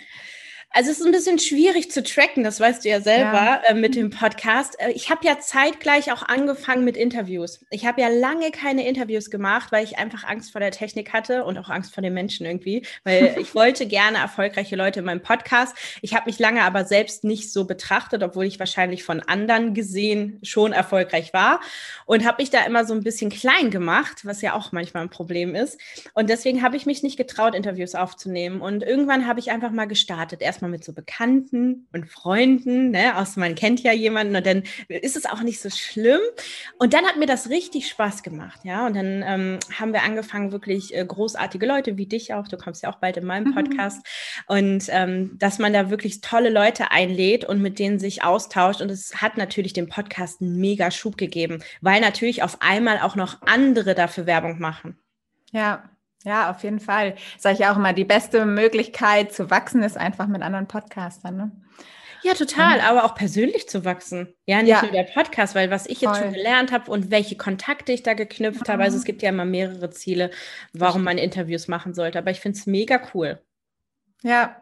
Also es ist ein bisschen schwierig zu tracken, das weißt du ja selber ja. Äh, mit dem Podcast. Äh, ich habe ja zeitgleich auch angefangen mit Interviews. Ich habe ja lange keine Interviews gemacht, weil ich einfach Angst vor der Technik hatte und auch Angst vor den Menschen irgendwie, weil ich wollte gerne erfolgreiche Leute in meinem Podcast. Ich habe mich lange aber selbst nicht so betrachtet, obwohl ich wahrscheinlich von anderen gesehen schon erfolgreich war und habe mich da immer so ein bisschen klein gemacht, was ja auch manchmal ein Problem ist. Und deswegen habe ich mich nicht getraut, Interviews aufzunehmen. Und irgendwann habe ich einfach mal gestartet. Erst erstmal mit so Bekannten und Freunden, ne, aus man kennt ja jemanden und dann ist es auch nicht so schlimm. Und dann hat mir das richtig Spaß gemacht, ja. Und dann ähm, haben wir angefangen, wirklich äh, großartige Leute wie dich auch, du kommst ja auch bald in meinem mhm. Podcast, mhm. und ähm, dass man da wirklich tolle Leute einlädt und mit denen sich austauscht. Und es hat natürlich dem Podcast einen mega Schub gegeben, weil natürlich auf einmal auch noch andere dafür Werbung machen. Ja, ja, auf jeden Fall. Sage ich auch immer, die beste Möglichkeit zu wachsen ist einfach mit anderen Podcastern. Ne? Ja, total, aber auch persönlich zu wachsen. Ja, nicht ja. nur der Podcast, weil was ich Voll. jetzt schon gelernt habe und welche Kontakte ich da geknüpft mhm. habe, also es gibt ja immer mehrere Ziele, warum man Interviews machen sollte. Aber ich finde es mega cool. Ja.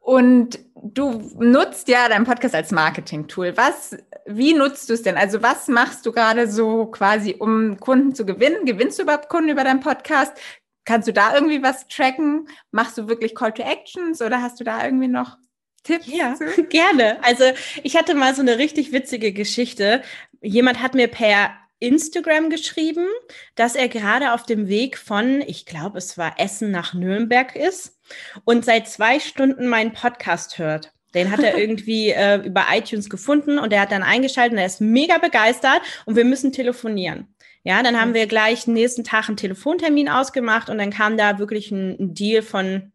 Und du nutzt ja deinen Podcast als Marketing-Tool. Was, wie nutzt du es denn? Also was machst du gerade so quasi, um Kunden zu gewinnen? Gewinnst du überhaupt Kunden über deinen Podcast? Kannst du da irgendwie was tracken? Machst du wirklich Call to Actions oder hast du da irgendwie noch Tipps? Ja, zu? gerne. Also ich hatte mal so eine richtig witzige Geschichte. Jemand hat mir per Instagram geschrieben, dass er gerade auf dem Weg von, ich glaube, es war Essen nach Nürnberg ist und seit zwei Stunden meinen Podcast hört. Den hat er irgendwie äh, über iTunes gefunden und er hat dann eingeschaltet und er ist mega begeistert und wir müssen telefonieren. Ja, dann haben wir gleich nächsten Tag einen Telefontermin ausgemacht und dann kam da wirklich ein, ein Deal von,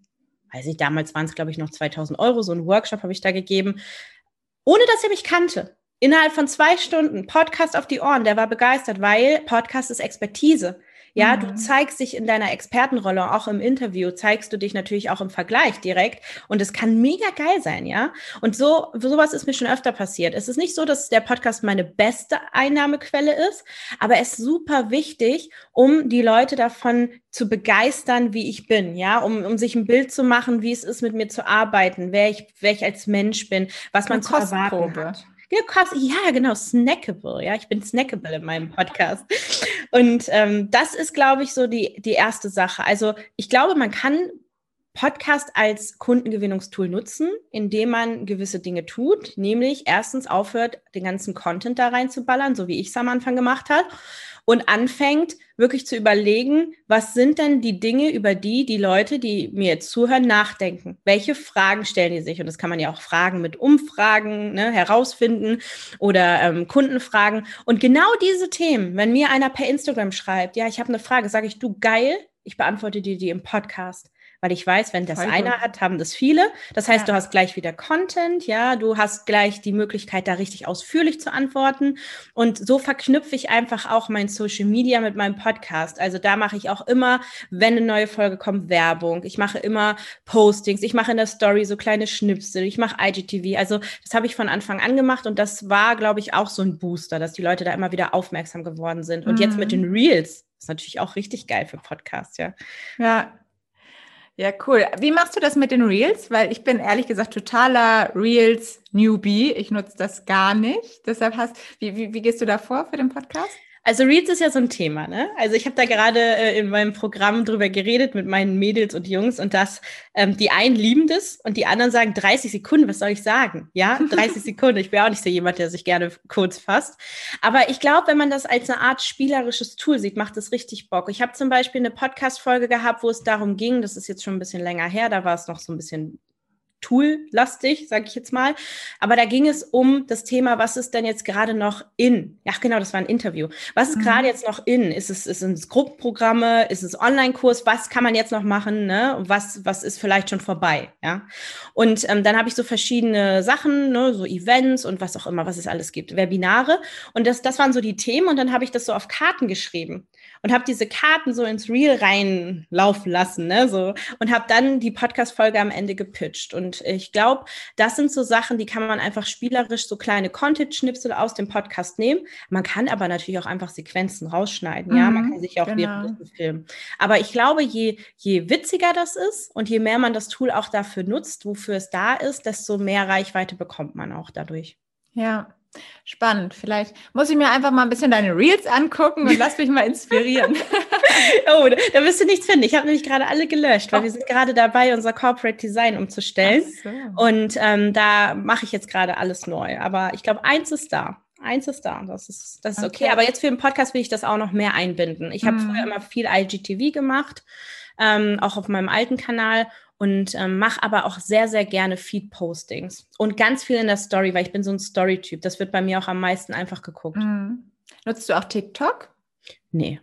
weiß ich, damals waren es, glaube ich, noch 2000 Euro, so ein Workshop habe ich da gegeben, ohne dass er mich kannte. Innerhalb von zwei Stunden Podcast auf die Ohren, der war begeistert, weil Podcast ist Expertise. Ja, mhm. du zeigst dich in deiner Expertenrolle, auch im Interview zeigst du dich natürlich auch im Vergleich direkt und es kann mega geil sein, ja. Und so, sowas ist mir schon öfter passiert. Es ist nicht so, dass der Podcast meine beste Einnahmequelle ist, aber es ist super wichtig, um die Leute davon zu begeistern, wie ich bin, ja, um, um sich ein Bild zu machen, wie es ist, mit mir zu arbeiten, wer ich, wer ich als Mensch bin, was man zu erwarten hat. Ja, genau, snackable. Ja, ich bin snackable in meinem Podcast. Und ähm, das ist, glaube ich, so die, die erste Sache. Also ich glaube, man kann Podcast als Kundengewinnungstool nutzen, indem man gewisse Dinge tut, nämlich erstens aufhört, den ganzen Content da reinzuballern, so wie ich es am Anfang gemacht habe, und anfängt wirklich zu überlegen, was sind denn die Dinge, über die die Leute, die mir jetzt zuhören, nachdenken? Welche Fragen stellen die sich? Und das kann man ja auch Fragen mit Umfragen ne, herausfinden oder ähm, Kundenfragen. Und genau diese Themen, wenn mir einer per Instagram schreibt, ja, ich habe eine Frage, sage ich, du geil, ich beantworte dir die im Podcast weil ich weiß, wenn das Voll einer gut. hat, haben das viele. Das heißt, ja. du hast gleich wieder Content, ja, du hast gleich die Möglichkeit, da richtig ausführlich zu antworten. Und so verknüpfe ich einfach auch mein Social Media mit meinem Podcast. Also da mache ich auch immer, wenn eine neue Folge kommt, Werbung. Ich mache immer Postings. Ich mache in der Story so kleine Schnipsel. Ich mache IGTV. Also das habe ich von Anfang an gemacht und das war, glaube ich, auch so ein Booster, dass die Leute da immer wieder aufmerksam geworden sind. Und mhm. jetzt mit mhm. den Reels ist natürlich auch richtig geil für Podcasts, ja. Ja, ja, cool. Wie machst du das mit den Reels? Weil ich bin ehrlich gesagt totaler Reels-Newbie. Ich nutze das gar nicht. Deshalb hast, wie, wie, wie gehst du da vor für den Podcast? Also Reels ist ja so ein Thema, ne? Also ich habe da gerade äh, in meinem Programm drüber geredet mit meinen Mädels und Jungs und das, ähm, die einen lieben das und die anderen sagen 30 Sekunden, was soll ich sagen? Ja, 30 Sekunden. Ich bin auch nicht so jemand, der sich gerne kurz fasst. Aber ich glaube, wenn man das als eine Art spielerisches Tool sieht, macht es richtig Bock. Ich habe zum Beispiel eine Podcast-Folge gehabt, wo es darum ging, das ist jetzt schon ein bisschen länger her, da war es noch so ein bisschen Tool-lastig, sage ich jetzt mal. Aber da ging es um das Thema, was ist denn jetzt gerade noch in? Ach genau, das war ein Interview. Was ist mhm. gerade jetzt noch in? Ist es, ist es Gruppenprogramme? Ist es Online-Kurs? Was kann man jetzt noch machen? Ne? Was, was ist vielleicht schon vorbei? Ja. Und ähm, dann habe ich so verschiedene Sachen, ne? so Events und was auch immer, was es alles gibt, Webinare. Und das, das waren so die Themen. Und dann habe ich das so auf Karten geschrieben und habe diese Karten so ins Reel reinlaufen lassen, ne, so und habe dann die Podcast-Folge am Ende gepitcht. Und ich glaube, das sind so Sachen, die kann man einfach spielerisch so kleine Content-Schnipsel aus dem Podcast nehmen. Man kann aber natürlich auch einfach Sequenzen rausschneiden, mhm, ja, man mhm, kann sich auch genau. währenddessen filmen. Aber ich glaube, je, je witziger das ist und je mehr man das Tool auch dafür nutzt, wofür es da ist, desto mehr Reichweite bekommt man auch dadurch. Ja, Spannend. Vielleicht muss ich mir einfach mal ein bisschen deine Reels angucken und lass mich mal inspirieren. oh, da wirst du nichts finden. Ich habe nämlich gerade alle gelöscht, weil oh. wir sind gerade dabei, unser Corporate Design umzustellen. So. Und ähm, da mache ich jetzt gerade alles neu. Aber ich glaube, eins ist da. Eins ist da. Das ist, das ist okay. okay. Aber jetzt für den Podcast will ich das auch noch mehr einbinden. Ich habe hm. früher immer viel IGTV gemacht, ähm, auch auf meinem alten Kanal und ähm, mache aber auch sehr, sehr gerne Feed-Postings und ganz viel in der Story, weil ich bin so ein Story-Typ. Das wird bei mir auch am meisten einfach geguckt. Mhm. Nutzt du auch TikTok? Nee.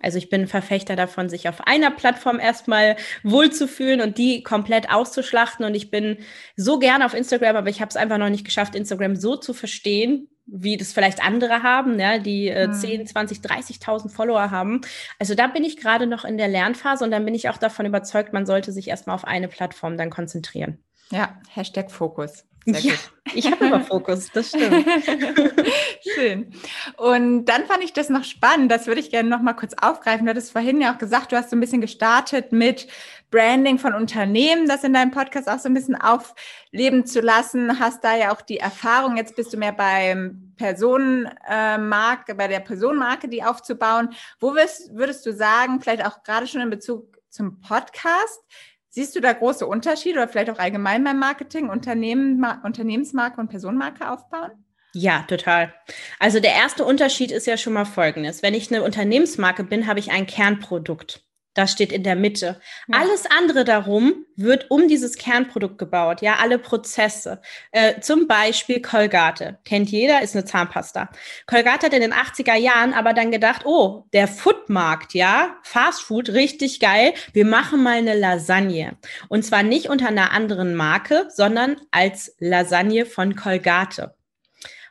Also ich bin Verfechter davon, sich auf einer Plattform erstmal wohlzufühlen und die komplett auszuschlachten. Und ich bin so gerne auf Instagram, aber ich habe es einfach noch nicht geschafft, Instagram so zu verstehen, wie das vielleicht andere haben, ja, die äh, hm. 10, 20, 30.000 Follower haben. Also da bin ich gerade noch in der Lernphase und dann bin ich auch davon überzeugt, man sollte sich erstmal auf eine Plattform dann konzentrieren. Ja, Hashtag Fokus. Sehr ja, gut. ich habe immer Fokus, das stimmt. Schön. Und dann fand ich das noch spannend, das würde ich gerne noch mal kurz aufgreifen. Du hattest vorhin ja auch gesagt, du hast so ein bisschen gestartet mit Branding von Unternehmen, das in deinem Podcast auch so ein bisschen aufleben zu lassen. Hast da ja auch die Erfahrung, jetzt bist du mehr beim Personenmarke, bei der Personenmarke, die aufzubauen. Wo wirst, würdest du sagen, vielleicht auch gerade schon in Bezug zum Podcast, Siehst du da große Unterschiede oder vielleicht auch allgemein beim Marketing, Unternehmen, Unternehmensmarke und Personenmarke aufbauen? Ja, total. Also der erste Unterschied ist ja schon mal folgendes. Wenn ich eine Unternehmensmarke bin, habe ich ein Kernprodukt. Das steht in der Mitte. Ja. Alles andere darum wird um dieses Kernprodukt gebaut. Ja, alle Prozesse. Äh, zum Beispiel Colgate. Kennt jeder, ist eine Zahnpasta. Colgate hat in den 80er Jahren aber dann gedacht, oh, der Foodmarkt, ja, Fast Food, richtig geil. Wir machen mal eine Lasagne. Und zwar nicht unter einer anderen Marke, sondern als Lasagne von Colgate.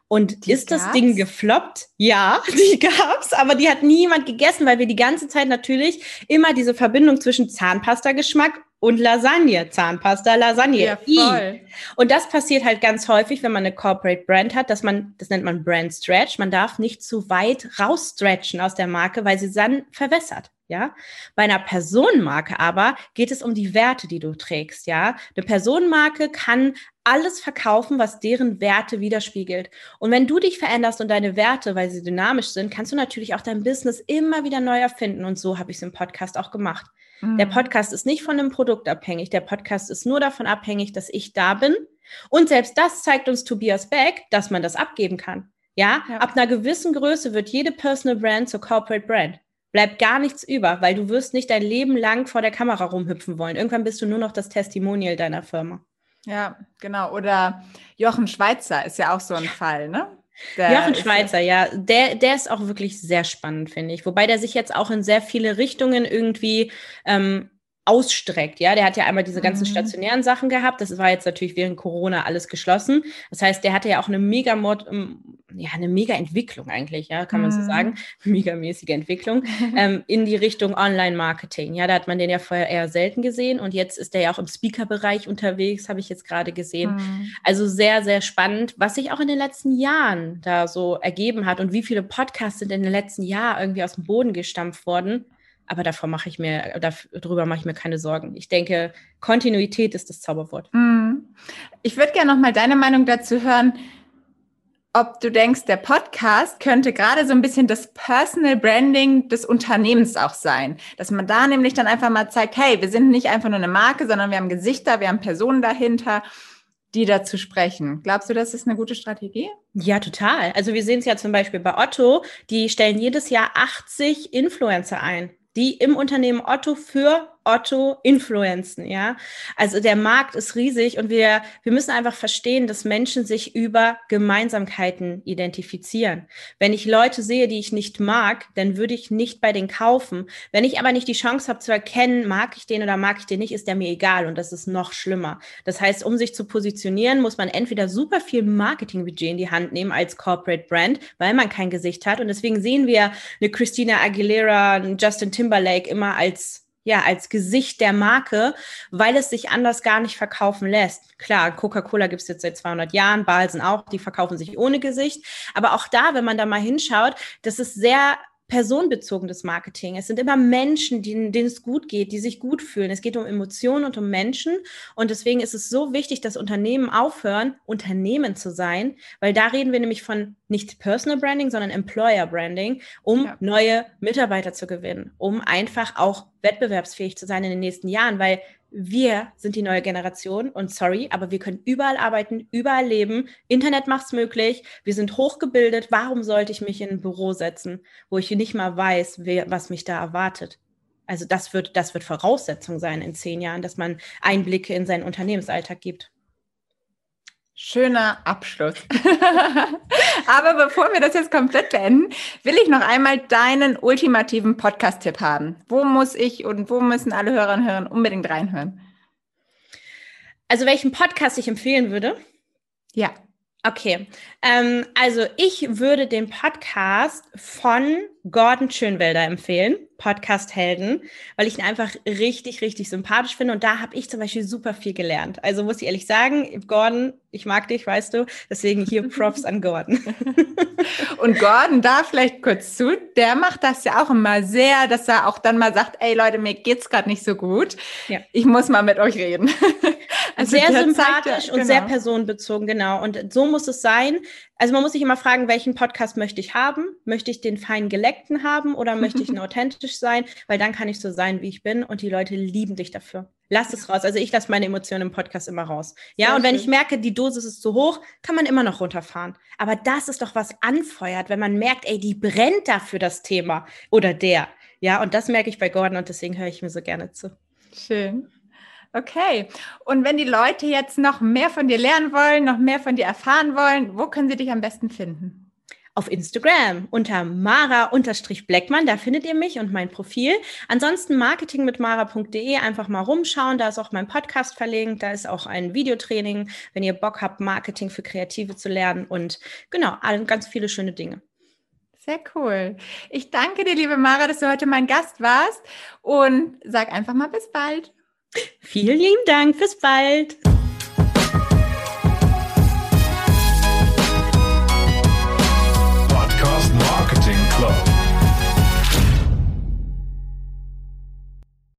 Und die ist gab's? das Ding gefloppt? Ja, die gab's, aber die hat niemand gegessen, weil wir die ganze Zeit natürlich immer diese Verbindung zwischen Zahnpasta-Geschmack und Lasagne, Zahnpasta, Lasagne. Ja, voll. Und das passiert halt ganz häufig, wenn man eine Corporate Brand hat, dass man, das nennt man Brand Stretch, man darf nicht zu weit rausstretchen aus der Marke, weil sie dann verwässert. Ja, bei einer Personenmarke aber geht es um die Werte, die du trägst. Ja, eine Personenmarke kann alles verkaufen, was deren Werte widerspiegelt. Und wenn du dich veränderst und deine Werte, weil sie dynamisch sind, kannst du natürlich auch dein Business immer wieder neu erfinden. Und so habe ich es im Podcast auch gemacht. Mhm. Der Podcast ist nicht von einem Produkt abhängig. Der Podcast ist nur davon abhängig, dass ich da bin. Und selbst das zeigt uns Tobias Beck, dass man das abgeben kann. Ja? ja, ab einer gewissen Größe wird jede Personal Brand zur Corporate Brand bleibt gar nichts über, weil du wirst nicht dein Leben lang vor der Kamera rumhüpfen wollen. Irgendwann bist du nur noch das Testimonial deiner Firma. Ja, genau. Oder Jochen Schweizer ist ja auch so ein Fall, ne? Der Jochen Schweizer, ja, der, der ist auch wirklich sehr spannend, finde ich. Wobei der sich jetzt auch in sehr viele Richtungen irgendwie ähm, ausstreckt. Ja, der hat ja einmal diese ganzen mhm. stationären Sachen gehabt. Das war jetzt natürlich während Corona alles geschlossen. Das heißt, der hatte ja auch eine mega Mod, ähm, ja, eine mega Entwicklung eigentlich, ja, kann man mhm. so sagen. Megamäßige Entwicklung ähm, in die Richtung Online-Marketing. Ja, da hat man den ja vorher eher selten gesehen und jetzt ist der ja auch im Speaker-Bereich unterwegs, habe ich jetzt gerade gesehen. Mhm. Also sehr, sehr spannend, was sich auch in den letzten Jahren da so ergeben hat und wie viele Podcasts sind in den letzten Jahren irgendwie aus dem Boden gestampft worden aber davor mache ich mir, darüber mache ich mir keine Sorgen. Ich denke, Kontinuität ist das Zauberwort. Mhm. Ich würde gerne noch mal deine Meinung dazu hören, ob du denkst, der Podcast könnte gerade so ein bisschen das Personal Branding des Unternehmens auch sein. Dass man da nämlich dann einfach mal zeigt, hey, wir sind nicht einfach nur eine Marke, sondern wir haben Gesichter, wir haben Personen dahinter die dazu sprechen. Glaubst du, das ist eine gute Strategie? Ja, total. Also wir sehen es ja zum Beispiel bei Otto, die stellen jedes Jahr 80 Influencer ein die im Unternehmen Otto für Otto influenzen, ja. Also der Markt ist riesig und wir, wir müssen einfach verstehen, dass Menschen sich über Gemeinsamkeiten identifizieren. Wenn ich Leute sehe, die ich nicht mag, dann würde ich nicht bei denen kaufen. Wenn ich aber nicht die Chance habe zu erkennen, mag ich den oder mag ich den nicht, ist der mir egal und das ist noch schlimmer. Das heißt, um sich zu positionieren, muss man entweder super viel Marketingbudget in die Hand nehmen als Corporate Brand, weil man kein Gesicht hat und deswegen sehen wir eine Christina Aguilera, einen Justin Timberlake immer als ja, als Gesicht der Marke, weil es sich anders gar nicht verkaufen lässt. Klar, Coca-Cola gibt es jetzt seit 200 Jahren, Balsen auch, die verkaufen sich ohne Gesicht. Aber auch da, wenn man da mal hinschaut, das ist sehr personenbezogenes Marketing. Es sind immer Menschen, denen, denen es gut geht, die sich gut fühlen. Es geht um Emotionen und um Menschen. Und deswegen ist es so wichtig, dass Unternehmen aufhören, Unternehmen zu sein, weil da reden wir nämlich von nicht Personal Branding, sondern Employer Branding, um ja. neue Mitarbeiter zu gewinnen, um einfach auch wettbewerbsfähig zu sein in den nächsten Jahren, weil wir sind die neue Generation und sorry, aber wir können überall arbeiten, überall leben. Internet macht es möglich. Wir sind hochgebildet. Warum sollte ich mich in ein Büro setzen, wo ich nicht mal weiß, wer, was mich da erwartet? Also das wird, das wird Voraussetzung sein in zehn Jahren, dass man Einblicke in seinen Unternehmensalltag gibt. Schöner Abschluss. Aber bevor wir das jetzt komplett beenden, will ich noch einmal deinen ultimativen Podcast-Tipp haben. Wo muss ich und wo müssen alle Hörer und Hörer unbedingt reinhören? Also welchen Podcast ich empfehlen würde? Ja. Okay, ähm, also ich würde den Podcast von Gordon Schönwelder empfehlen. Podcast-Helden, weil ich ihn einfach richtig, richtig sympathisch finde. Und da habe ich zum Beispiel super viel gelernt. Also muss ich ehrlich sagen, Gordon, ich mag dich, weißt du. Deswegen hier Props an Gordon. Und Gordon, da vielleicht kurz zu, der macht das ja auch immer sehr, dass er auch dann mal sagt, ey Leute, mir geht's gerade nicht so gut. Ja. Ich muss mal mit euch reden. Sehr sympathisch und sehr genau. personenbezogen, genau. Und so muss es sein. Also man muss sich immer fragen, welchen Podcast möchte ich haben? Möchte ich den fein geleckten haben oder möchte ich authentisch sein? Weil dann kann ich so sein, wie ich bin und die Leute lieben dich dafür. Lass es raus. Also ich lasse meine Emotionen im Podcast immer raus. Ja, Sehr und wenn schön. ich merke, die Dosis ist zu hoch, kann man immer noch runterfahren. Aber das ist doch was anfeuert, wenn man merkt, ey, die brennt dafür das Thema oder der. Ja, und das merke ich bei Gordon und deswegen höre ich mir so gerne zu. Schön. Okay. Und wenn die Leute jetzt noch mehr von dir lernen wollen, noch mehr von dir erfahren wollen, wo können sie dich am besten finden? auf Instagram unter mara-bleckmann. Da findet ihr mich und mein Profil. Ansonsten marketingmitmara.de einfach mal rumschauen. Da ist auch mein Podcast verlinkt. Da ist auch ein Videotraining, wenn ihr Bock habt, Marketing für Kreative zu lernen. Und genau, ganz viele schöne Dinge. Sehr cool. Ich danke dir, liebe Mara, dass du heute mein Gast warst und sag einfach mal bis bald. Vielen lieben Dank. Bis bald.